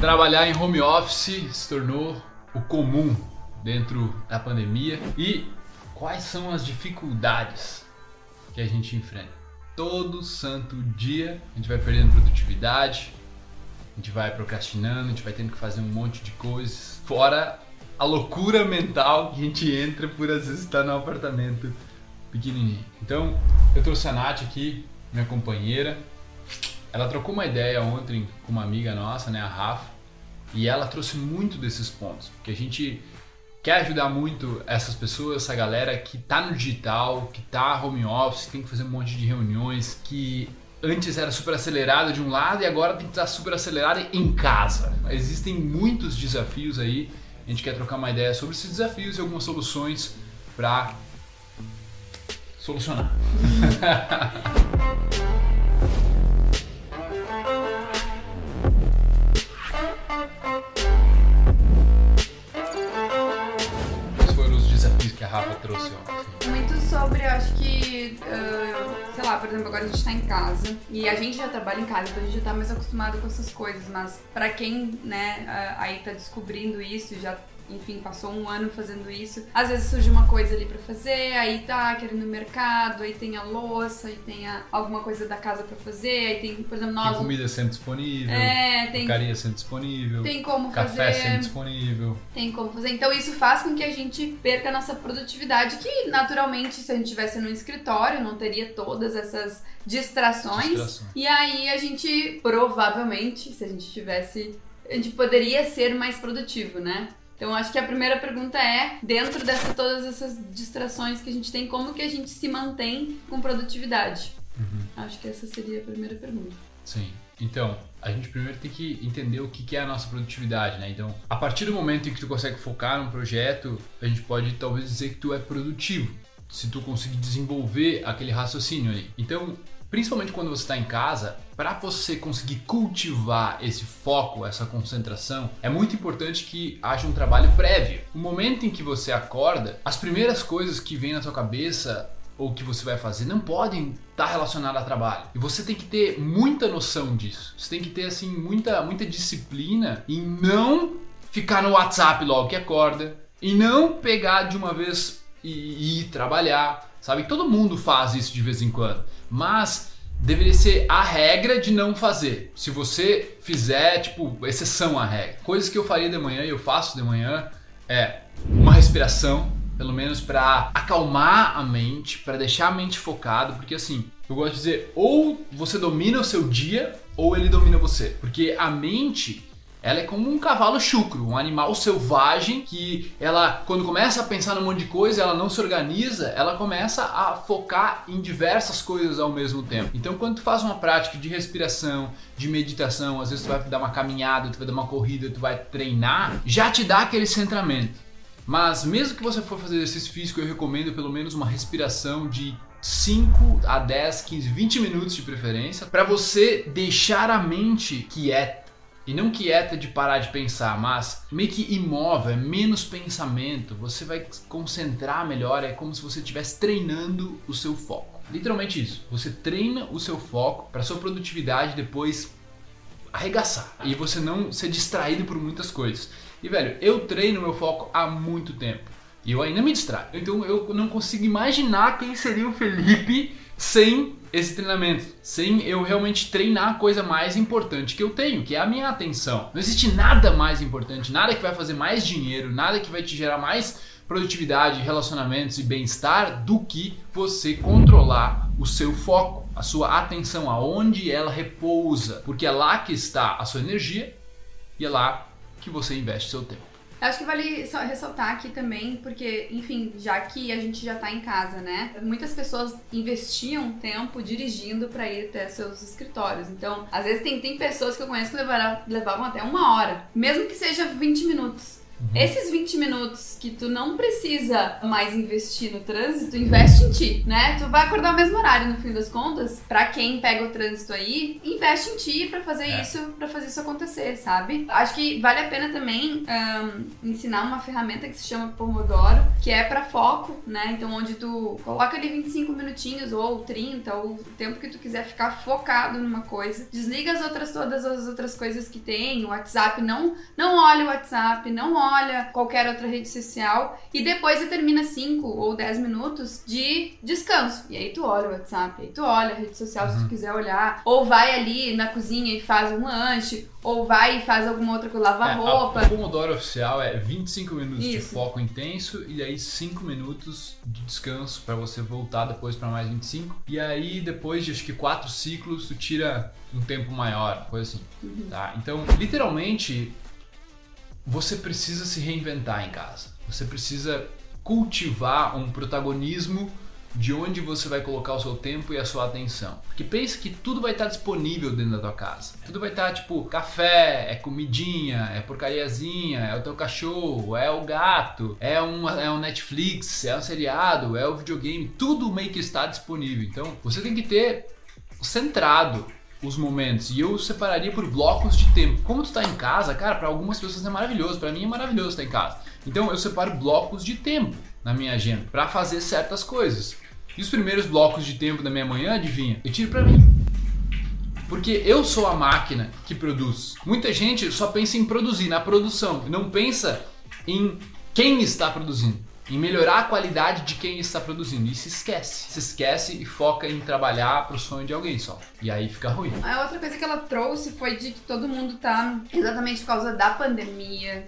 Trabalhar em home office se tornou o comum dentro da pandemia e quais são as dificuldades que a gente enfrenta? Todo santo dia a gente vai perdendo produtividade, a gente vai procrastinando, a gente vai tendo que fazer um monte de coisas, fora a loucura mental que a gente entra por às vezes estar num apartamento pequenininho. Então, eu trouxe a Nath aqui, minha companheira. Ela trocou uma ideia ontem com uma amiga nossa, né, a Rafa, e ela trouxe muito desses pontos, porque a gente quer ajudar muito essas pessoas, essa galera que tá no digital, que tá home office, tem que fazer um monte de reuniões, que antes era super acelerada de um lado e agora tem que estar super acelerada em casa. Existem muitos desafios aí. A gente quer trocar uma ideia sobre esses desafios e algumas soluções para solucionar. Rafa trouxe? Muito sobre, eu acho que, uh, sei lá, por exemplo, agora a gente tá em casa e a gente já trabalha em casa, então a gente já tá mais acostumado com essas coisas, mas pra quem, né, uh, aí tá descobrindo isso, já enfim, passou um ano fazendo isso. Às vezes surge uma coisa ali para fazer, aí tá querendo ir no mercado, aí tem a louça, aí tem a, alguma coisa da casa para fazer, aí tem, por exemplo, nós. Tem comida sempre disponível, é, tem porcaria sempre disponível, tem como café fazer, sempre disponível. Tem como fazer. Então isso faz com que a gente perca a nossa produtividade, que naturalmente, se a gente estivesse no escritório, não teria todas essas distrações. Distrações. E aí a gente, provavelmente, se a gente tivesse. A gente poderia ser mais produtivo, né? Então acho que a primeira pergunta é, dentro dessas todas essas distrações que a gente tem, como que a gente se mantém com produtividade? Uhum. Acho que essa seria a primeira pergunta. Sim. Então, a gente primeiro tem que entender o que é a nossa produtividade, né? Então, a partir do momento em que tu consegue focar num projeto, a gente pode talvez dizer que tu é produtivo, se tu conseguir desenvolver aquele raciocínio ali. Então, principalmente quando você está em casa, para você conseguir cultivar esse foco, essa concentração, é muito importante que haja um trabalho prévio. O momento em que você acorda, as primeiras coisas que vêm na sua cabeça ou que você vai fazer não podem estar relacionadas a trabalho. E você tem que ter muita noção disso. Você tem que ter assim muita muita disciplina em não ficar no WhatsApp logo que acorda e não pegar de uma vez e ir trabalhar, sabe? Todo mundo faz isso de vez em quando, mas deveria ser a regra de não fazer. Se você fizer, tipo, exceção à regra. Coisas que eu faria de manhã e eu faço de manhã é uma respiração, pelo menos para acalmar a mente, para deixar a mente focado, porque assim, eu gosto de dizer, ou você domina o seu dia ou ele domina você, porque a mente ela é como um cavalo chucro, um animal selvagem que ela, quando começa a pensar num monte de coisa, ela não se organiza, ela começa a focar em diversas coisas ao mesmo tempo. Então, quando tu faz uma prática de respiração, de meditação, às vezes tu vai dar uma caminhada, tu vai dar uma corrida, tu vai treinar, já te dá aquele centramento. Mas mesmo que você for fazer exercício físico, eu recomendo pelo menos uma respiração de 5 a 10, 15, 20 minutos de preferência, para você deixar a mente quieta e não quieta de parar de pensar, mas meio que imóvel, é menos pensamento, você vai concentrar melhor, é como se você estivesse treinando o seu foco. Literalmente isso. Você treina o seu foco para sua produtividade depois arregaçar e você não ser distraído por muitas coisas. E velho, eu treino meu foco há muito tempo e eu ainda me distraio. Então eu não consigo imaginar quem seria o Felipe sem esse treinamento, sem eu realmente treinar a coisa mais importante que eu tenho, que é a minha atenção. Não existe nada mais importante, nada que vai fazer mais dinheiro, nada que vai te gerar mais produtividade, relacionamentos e bem-estar do que você controlar o seu foco, a sua atenção, aonde ela repousa, porque é lá que está a sua energia e é lá que você investe seu tempo. Eu acho que vale ressaltar aqui também, porque, enfim, já que a gente já tá em casa, né? Muitas pessoas investiam tempo dirigindo para ir até seus escritórios. Então, às vezes tem, tem pessoas que eu conheço que levaram, levavam até uma hora, mesmo que seja 20 minutos. Uhum. Esses 20 minutos que tu não precisa mais investir no trânsito, investe em ti, né? Tu vai acordar o mesmo horário no fim das contas. Para quem pega o trânsito aí, investe em ti para fazer é. isso, para fazer isso acontecer, sabe? Acho que vale a pena também um, ensinar uma ferramenta que se chama Pomodoro, que é para foco, né? Então onde tu coloca ali 25 minutinhos ou 30 ou o tempo que tu quiser ficar focado numa coisa, desliga as outras todas as outras coisas que tem, o WhatsApp, não não olha o WhatsApp, não olha olha qualquer outra rede social e depois você termina 5 ou 10 minutos de descanso. E aí tu olha o WhatsApp, aí tu olha a rede social se tu uhum. quiser olhar, ou vai ali na cozinha e faz um lanche, ou vai e faz alguma outra coisa, lava é, roupa. O Pomodoro oficial é 25 minutos Isso. de foco intenso e aí 5 minutos de descanso para você voltar depois para mais 25. E aí depois de acho que 4 ciclos tu tira um tempo maior, coisa assim. Uhum. Tá? Então, literalmente, você precisa se reinventar em casa. Você precisa cultivar um protagonismo de onde você vai colocar o seu tempo e a sua atenção. Porque pensa que tudo vai estar disponível dentro da tua casa. Tudo vai estar tipo café, é comidinha, é porcariazinha, é o teu cachorro, é o gato, é um, é um Netflix, é um seriado, é o videogame, tudo meio que está disponível. Então você tem que ter centrado os momentos. E eu separaria por blocos de tempo. Como tu tá em casa, cara, para algumas pessoas é maravilhoso, para mim é maravilhoso estar em casa. Então eu separo blocos de tempo na minha agenda para fazer certas coisas. E os primeiros blocos de tempo da minha manhã, adivinha? Eu tiro para mim. Porque eu sou a máquina que produz. Muita gente só pensa em produzir, na produção, não pensa em quem está produzindo em melhorar a qualidade de quem está produzindo. E se esquece. Se esquece e foca em trabalhar pro sonho de alguém só. E aí fica ruim. A outra coisa que ela trouxe foi de que todo mundo tá exatamente por causa da pandemia.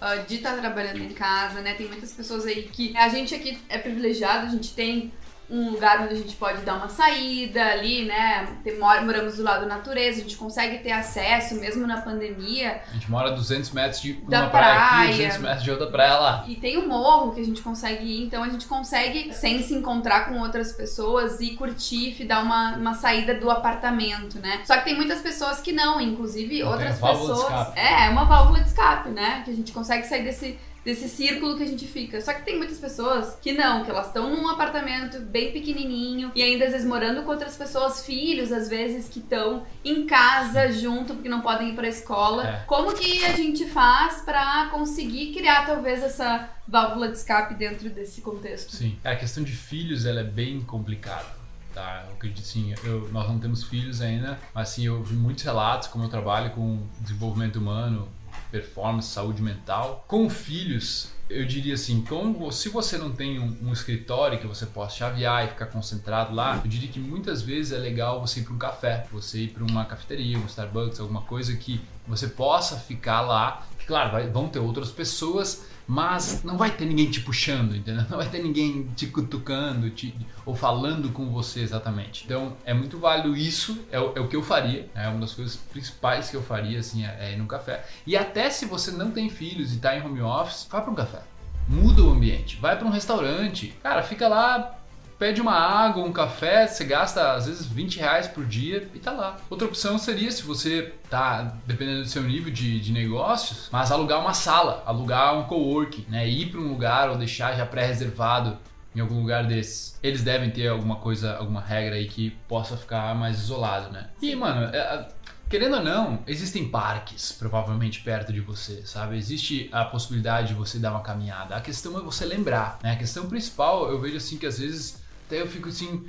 Uh, de estar tá trabalhando em casa, né? Tem muitas pessoas aí que. A gente aqui é privilegiado, a gente tem um lugar onde a gente pode dar uma saída ali, né? Tem, moramos do lado da natureza, a gente consegue ter acesso mesmo na pandemia. A gente mora a 200 metros de uma praia, praia aqui, 200 metros de outra praia lá. E tem o um morro que a gente consegue ir, então a gente consegue, sem se encontrar com outras pessoas, e curtir e dar uma, uma saída do apartamento, né? Só que tem muitas pessoas que não, inclusive não outras pessoas. É, é uma válvula de escape, né? Que a gente consegue sair desse desse círculo que a gente fica. Só que tem muitas pessoas que não, que elas estão num apartamento bem pequenininho e ainda às vezes morando com outras pessoas, filhos às vezes que estão em casa junto porque não podem ir para a escola. É. Como que a gente faz para conseguir criar talvez essa válvula de escape dentro desse contexto? Sim, é, a questão de filhos ela é bem complicada. Tá, eu acredito sim, eu, nós não temos filhos ainda, mas sim, eu vi muitos relatos, como eu trabalho com desenvolvimento humano, performance, saúde mental. Com filhos, eu diria assim, como, se você não tem um, um, escritório que você possa chavear e ficar concentrado lá, eu diria que muitas vezes é legal você ir para um café, você ir para uma cafeteria, um Starbucks, alguma coisa que você possa ficar lá. Claro, vai, vão ter outras pessoas, mas não vai ter ninguém te puxando, entendeu? Não vai ter ninguém te cutucando te, ou falando com você exatamente. Então é muito válido isso, é, é, o que eu faria, é uma das coisas principais que eu faria assim, é, é ir no café. E até se você não tem filhos e está em home office, vá para um café. Muda o ambiente, vai para um restaurante, cara, fica lá pede uma água, um café, você gasta às vezes 20 reais por dia e tá lá. Outra opção seria, se você tá, dependendo do seu nível de, de negócios, mas alugar uma sala, alugar um coworking, né? Ir para um lugar ou deixar já pré-reservado em algum lugar desses. Eles devem ter alguma coisa, alguma regra aí que possa ficar mais isolado, né? E, mano, é, Querendo ou não, existem parques provavelmente perto de você, sabe? Existe a possibilidade de você dar uma caminhada. A questão é você lembrar, né? A questão principal, eu vejo assim que às vezes até eu fico assim,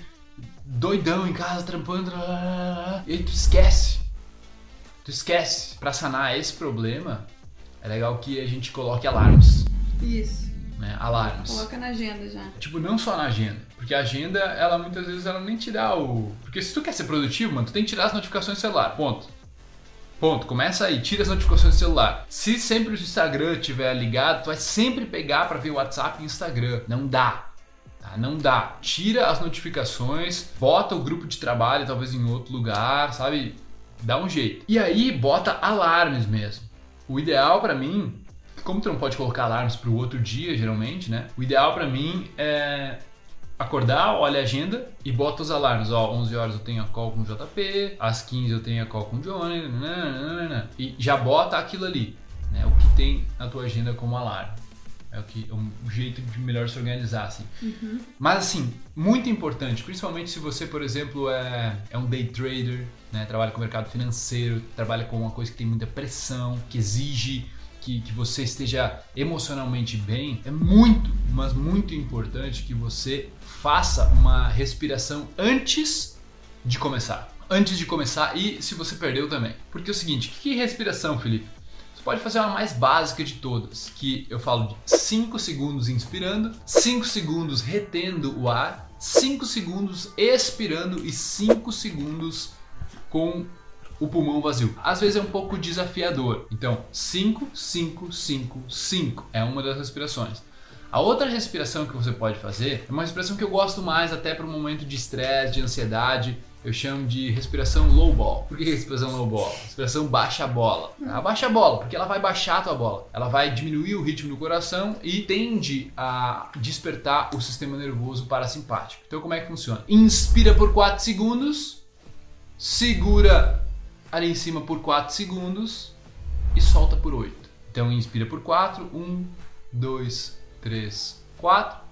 doidão em casa, trampando, e aí tu esquece. Tu esquece. Pra sanar esse problema, é legal que a gente coloque alarmes. Isso. Né? Alarmes. Coloca na agenda já. Tipo, não só na agenda. Porque a agenda, ela muitas vezes ela nem te dá o. Porque se tu quer ser produtivo, mano, tu tem que tirar as notificações do celular. Ponto. Ponto. Começa aí, tira as notificações do celular. Se sempre o Instagram estiver ligado, tu vai sempre pegar para ver o WhatsApp e Instagram. Não dá. Não dá. Tira as notificações, bota o grupo de trabalho talvez em outro lugar, sabe? Dá um jeito. E aí bota alarmes mesmo. O ideal para mim, como tu não pode colocar alarmes para o outro dia geralmente, né? O ideal para mim é acordar, olha a agenda e bota os alarmes. Ó, 11 horas eu tenho a call com o JP, às 15 eu tenho a call com o Johnny, nananana, e já bota aquilo ali. Né? O que tem na tua agenda como alarme. É o, que, é um jeito de melhor se organizar, assim. Uhum. Mas, assim, muito importante, principalmente se você, por exemplo, é, é um day trader, né, trabalha com o mercado financeiro, trabalha com uma coisa que tem muita pressão, que exige que, que você esteja emocionalmente bem, é muito, mas muito importante que você faça uma respiração antes de começar. Antes de começar e se você perdeu também. Porque é o seguinte, que respiração, Felipe? Pode fazer uma mais básica de todas, que eu falo de 5 segundos inspirando, 5 segundos retendo o ar, 5 segundos expirando e 5 segundos com o pulmão vazio. Às vezes é um pouco desafiador. Então, 5, 5, 5, 5 é uma das respirações. A outra respiração que você pode fazer é uma respiração que eu gosto mais até para um momento de estresse, de ansiedade, eu chamo de respiração low ball. Por que respiração low ball? Respiração baixa bola. Ela baixa a bola, porque ela vai baixar a tua bola. Ela vai diminuir o ritmo do coração e tende a despertar o sistema nervoso parasimpático. Então como é que funciona? Inspira por 4 segundos, segura ali em cima por 4 segundos e solta por 8. Então inspira por 4, 1, 2, 3, 4.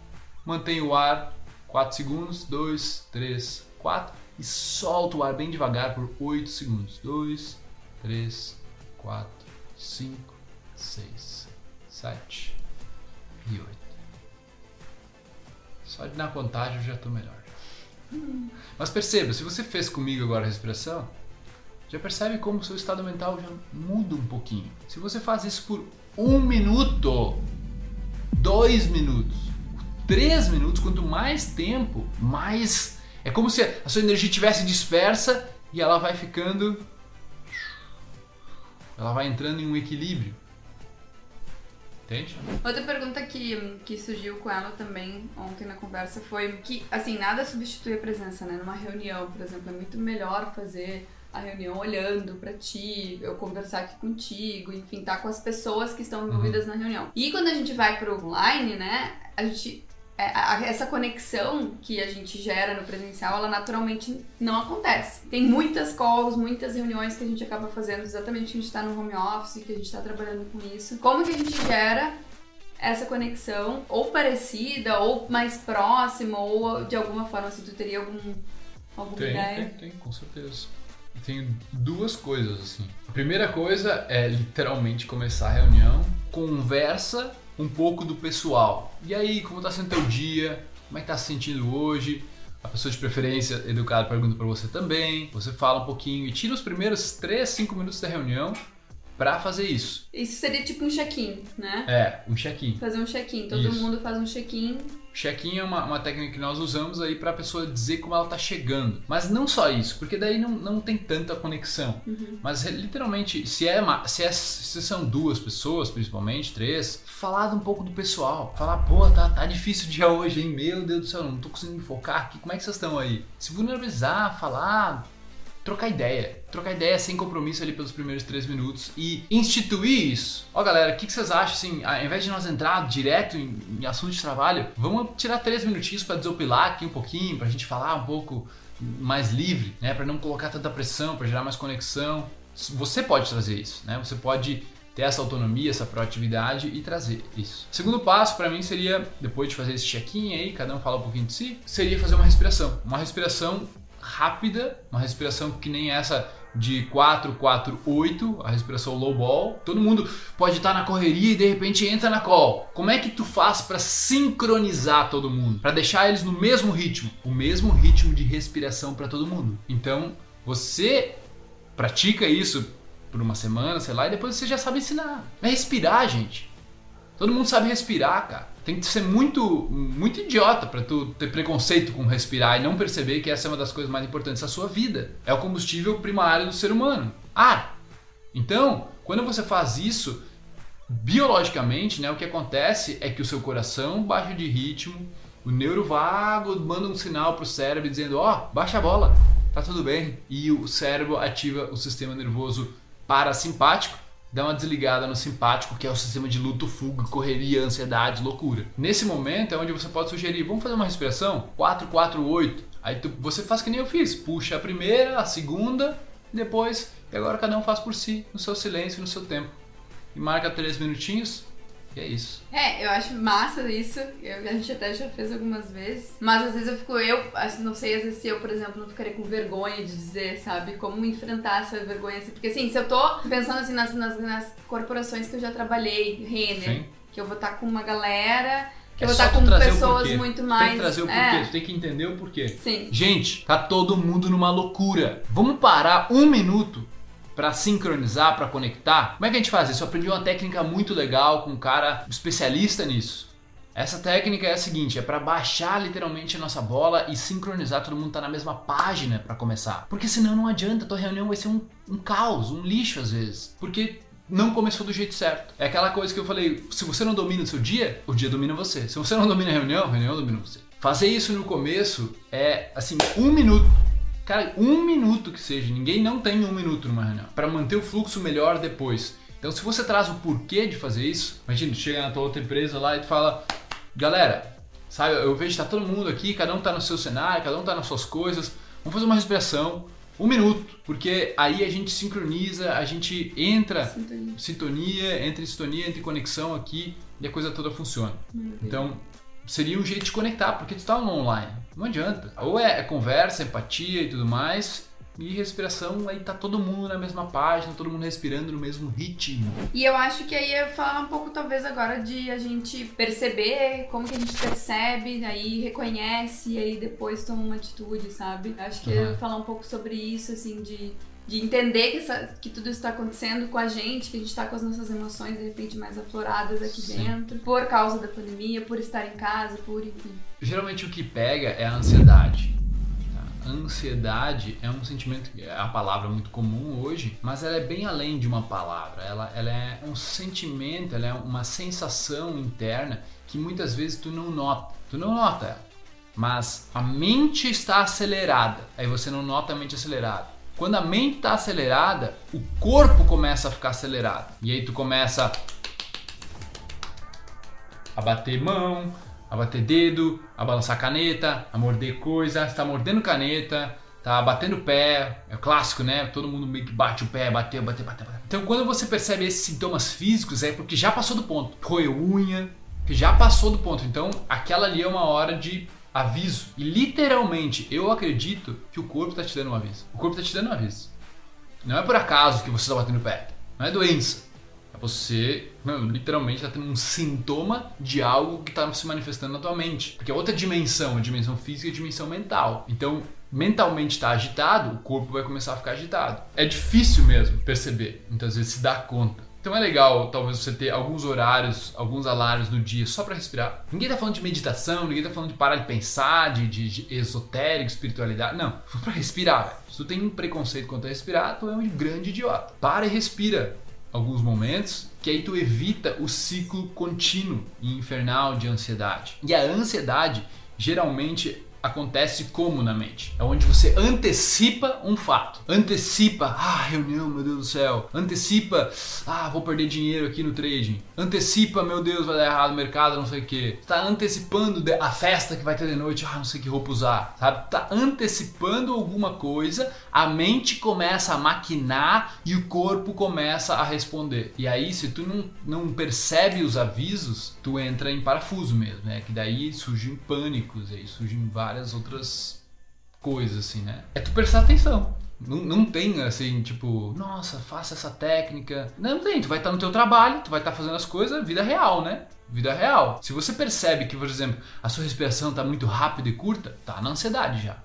Mantém o ar 4 segundos, 2, 3, 4 e solta o ar bem devagar por 8 segundos. 2, 3, 4, 5, 6, 7 e 8. Só de dar contagem eu já estou melhor. Mas perceba, se você fez comigo agora a respiração, já percebe como o seu estado mental já muda um pouquinho. Se você faz isso por um minuto, dois minutos, três minutos, quanto mais tempo, mais é como se a sua energia tivesse dispersa e ela vai ficando. Ela vai entrando em um equilíbrio. Entende? Outra pergunta que, que surgiu com ela também ontem na conversa foi que, assim, nada substitui a presença, né? Numa reunião, por exemplo, é muito melhor fazer a reunião olhando para ti, eu conversar aqui contigo, enfim, tá com as pessoas que estão envolvidas uhum. na reunião. E quando a gente vai pro online, né, a gente essa conexão que a gente gera no presencial, ela naturalmente não acontece. Tem muitas calls, muitas reuniões que a gente acaba fazendo exatamente que a gente está no home office, que a gente está trabalhando com isso. Como que a gente gera essa conexão, ou parecida, ou mais próxima, ou de alguma forma, se tu teria algum, alguma tem, ideia? Tem, tem, com certeza. Tenho duas coisas, assim. A primeira coisa é literalmente começar a reunião, conversa um pouco do pessoal. E aí, como está sendo teu dia? Como é tá se sentindo hoje? A pessoa de preferência educada pergunta para você também. Você fala um pouquinho e tira os primeiros 3, 5 minutos da reunião para fazer isso. Isso seria tipo um check-in, né? É, um check-in. Fazer um check-in. Todo isso. mundo faz um check-in Check-in é uma, uma, técnica que nós usamos aí para a pessoa dizer como ela está chegando. Mas não só isso, porque daí não, não tem tanta conexão. Uhum. Mas literalmente, se, é uma, se, é, se são duas pessoas, principalmente, três, falar um pouco do pessoal. Falar, pô, tá, tá difícil o dia hoje, hein? Meu Deus do céu, não tô conseguindo me focar aqui. Como é que vocês estão aí? Se vulnerabilizar, falar, trocar ideia. Trocar ideia sem compromisso ali pelos primeiros três minutos e instituir isso. Ó, galera, o que, que, vocês acham assim? Ao invés de nós entrar direto em, em assunto de trabalho, vamos tirar três minutinhos para desopilar aqui um pouquinho, pra gente falar um pouco mais livre, né? Para não colocar tanta pressão, para gerar mais conexão. Você pode trazer isso, né? Você pode ter essa autonomia, essa proatividade e trazer isso. Segundo passo para mim seria, depois de fazer esse check-in aí, cada um fala um pouquinho de si, seria fazer uma respiração. Uma respiração rápida, uma respiração que nem essa de 4, 4, 8, a respiração low ball. Todo mundo pode estar na correria e de repente entra na call. Como é que tu faz para sincronizar todo mundo? Para deixar eles no mesmo ritmo, o mesmo ritmo de respiração para todo mundo. Então, você pratica isso por uma semana, sei lá, e depois você já sabe ensinar. É respirar, gente. Todo mundo sabe respirar, cara. Tem que ser muito, muito idiota para tu ter preconceito com respirar e não perceber que essa é uma das coisas mais importantes da sua vida. É o combustível primário do ser humano, ar. Então, quando você faz isso, biologicamente, né, o que acontece é que o seu coração baixa de ritmo, o neurovago manda um sinal para o cérebro dizendo: ó, oh, baixa a bola, tá tudo bem. E o cérebro ativa o sistema nervoso parasimpático dá uma desligada no simpático, que é o sistema de luto, fuga, correria, ansiedade, loucura. Nesse momento é onde você pode sugerir, vamos fazer uma respiração? 4, 4, 8. Aí tu, você faz que nem eu fiz, puxa a primeira, a segunda, depois, e agora cada um faz por si, no seu silêncio, no seu tempo. e marca três minutinhos. E é isso. É, eu acho massa isso. Eu, a gente até já fez algumas vezes. Mas às vezes eu fico, eu assim, não sei, às vezes se eu, por exemplo, não ficaria com vergonha de dizer, sabe? Como enfrentar essa vergonha. Assim. Porque assim, se eu tô pensando assim nas, nas, nas corporações que eu já trabalhei, Renner, Sim. que eu vou estar tá com uma galera. Que é eu vou estar tá com pessoas muito mais. Tem que trazer o porquê, é. tu tem que entender o porquê. Sim. Gente, tá todo mundo numa loucura. Vamos parar um minuto para sincronizar, para conectar. Como é que a gente faz isso? Eu aprendi uma técnica muito legal com um cara especialista nisso. Essa técnica é a seguinte, é para baixar literalmente a nossa bola e sincronizar, todo mundo tá na mesma página para começar. Porque senão não adianta, a tua reunião vai ser um, um caos, um lixo às vezes. Porque não começou do jeito certo. É aquela coisa que eu falei, se você não domina o seu dia, o dia domina você. Se você não domina a reunião, a reunião domina você. Fazer isso no começo é, assim, um minuto Cara, um minuto que seja, ninguém não tem um minuto numa reunião para manter o fluxo melhor depois. Então, se você traz o porquê de fazer isso, imagina, tu chega na tua outra empresa lá e tu fala, galera, sabe, eu vejo que tá todo mundo aqui, cada um tá no seu cenário, cada um tá nas suas coisas, vamos fazer uma respiração, um minuto, porque aí a gente sincroniza, a gente entra sintonia, sintonia entra em sintonia, entra em conexão aqui e a coisa toda funciona. Então, seria um jeito de conectar, porque tu no online. Não adianta. Ou é conversa, empatia e tudo mais, e respiração, aí tá todo mundo na mesma página, todo mundo respirando no mesmo ritmo. E eu acho que aí ia falar um pouco, talvez, agora de a gente perceber como que a gente percebe, aí reconhece, e aí depois toma uma atitude, sabe? Acho que uhum. falar um pouco sobre isso, assim, de de entender que, essa, que tudo está acontecendo com a gente, que a gente está com as nossas emoções de repente mais afloradas aqui Sim. dentro, por causa da pandemia, por estar em casa, por enfim. Geralmente o que pega é a ansiedade. A ansiedade é um sentimento, é a palavra muito comum hoje, mas ela é bem além de uma palavra. Ela, ela é um sentimento, ela é uma sensação interna que muitas vezes tu não nota. Tu não nota ela. Mas a mente está acelerada. Aí você não nota a mente acelerada quando a mente está acelerada, o corpo começa a ficar acelerado. E aí tu começa a bater mão, a bater dedo, a balançar caneta, a morder coisa, está mordendo caneta, tá batendo pé, é clássico, né? Todo mundo meio que bate o pé, bateu, bateu, bateu, bateu. Então quando você percebe esses sintomas físicos é porque já passou do ponto. Roeu unha, que já passou do ponto. Então aquela ali é uma hora de aviso. E literalmente, eu acredito que o corpo está te dando um aviso. O corpo está te dando um aviso. Não é por acaso que você está batendo pé. Não é doença. É você, literalmente, está tendo um sintoma de algo que está se manifestando na tua mente. Porque é outra dimensão, a dimensão física e a dimensão mental. Então, mentalmente está agitado, o corpo vai começar a ficar agitado. É difícil mesmo perceber, muitas vezes se dar conta. Então é legal, talvez, você ter alguns horários, alguns alarmes no dia só para respirar. Ninguém tá falando de meditação, ninguém tá falando de parar de pensar, de, de, de esotérico, espiritualidade. Não, foi pra respirar. Se tu tem um preconceito quanto a respirar, tu é um grande idiota. Para e respira alguns momentos, que aí tu evita o ciclo contínuo e infernal de ansiedade. E a ansiedade geralmente acontece como na mente? É onde você antecipa um fato. Antecipa, ah, reunião, meu Deus do céu. Antecipa, ah, vou perder dinheiro aqui no trading. Antecipa, meu Deus, vai dar errado o mercado, não sei o que. Está antecipando a festa que vai ter de noite, ah, não sei que roupa usar, sabe? Tá antecipando alguma coisa, a mente começa a maquinar e o corpo começa a responder. E aí, se tu não, não percebe os avisos, tu entra em parafuso mesmo, né? Que daí surgem pânicos, aí surgem vários várias outras coisas, assim, né? É tu prestar atenção. Não, não tem assim, tipo, nossa, faça essa técnica. Não, não tem, tu vai estar no teu trabalho, tu vai estar fazendo as coisas, vida real, né? Vida real. Se você percebe que, por exemplo, a sua respiração está muito rápida e curta, tá na ansiedade já.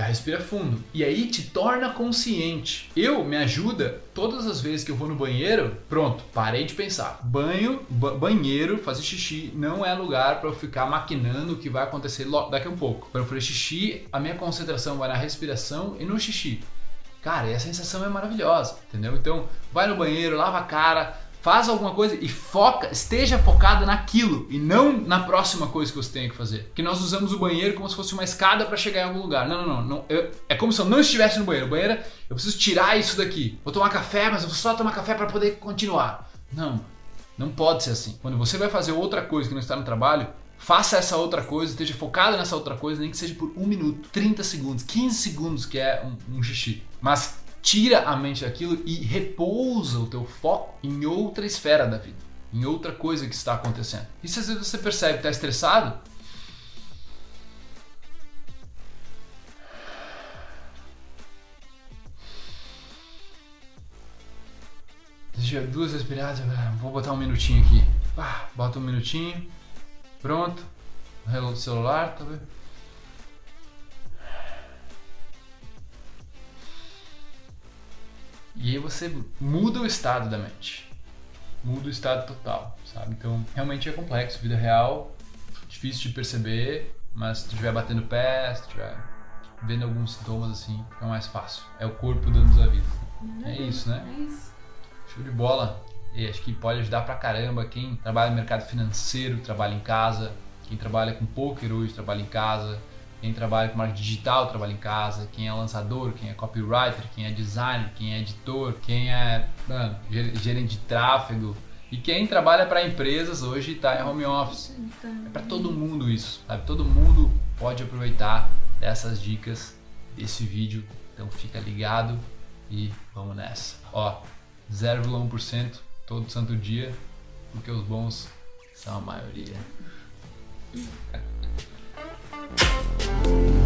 Já respira fundo. E aí te torna consciente. Eu me ajuda todas as vezes que eu vou no banheiro. Pronto, parei de pensar. Banho, banheiro, fazer xixi não é lugar para eu ficar maquinando o que vai acontecer daqui a um pouco. Para eu fazer xixi, a minha concentração vai na respiração e no xixi. Cara, e a sensação é maravilhosa, entendeu? Então, vai no banheiro, lava a cara, faz alguma coisa e foca, esteja focado naquilo e não na próxima coisa que você tem que fazer. Que nós usamos o banheiro como se fosse uma escada para chegar em algum lugar. Não, não, não. não eu, é como se eu não estivesse no banheiro. Banheiro, eu preciso tirar isso daqui. Vou tomar café, mas eu vou só tomar café para poder continuar. Não, não pode ser assim. Quando você vai fazer outra coisa que não está no trabalho, faça essa outra coisa, esteja focado nessa outra coisa, nem que seja por um minuto, 30 segundos, 15 segundos, que é um, um xixi. Mas tira a mente daquilo e repousa o teu foco em outra esfera da vida, em outra coisa que está acontecendo. E se às vezes você percebe que está estressado, Deixa duas respiradas, vou botar um minutinho aqui. Ah, bota um minutinho. Pronto. Relógio do celular, tá vendo? E aí você muda o estado da mente. Muda o estado total, sabe? Então, realmente é complexo. Vida real, difícil de perceber, mas se tu estiver batendo pé, se tu estiver vendo alguns sintomas assim, é mais fácil. É o corpo dando os avisos. É isso, né? É isso. Show de bola. E acho que pode ajudar pra caramba quem trabalha no mercado financeiro, trabalha em casa, quem trabalha com poker hoje, trabalha em casa, quem trabalha com marketing digital, trabalha em casa, quem é lançador, quem é copywriter, quem é designer, quem é editor, quem é mano, gerente de tráfego e quem trabalha para empresas hoje está em home office. É para todo mundo isso, sabe? Todo mundo pode aproveitar dessas dicas desse vídeo. Então fica ligado e vamos nessa. Ó, 0,1% todo santo dia, porque os bons são a maioria. Thank you.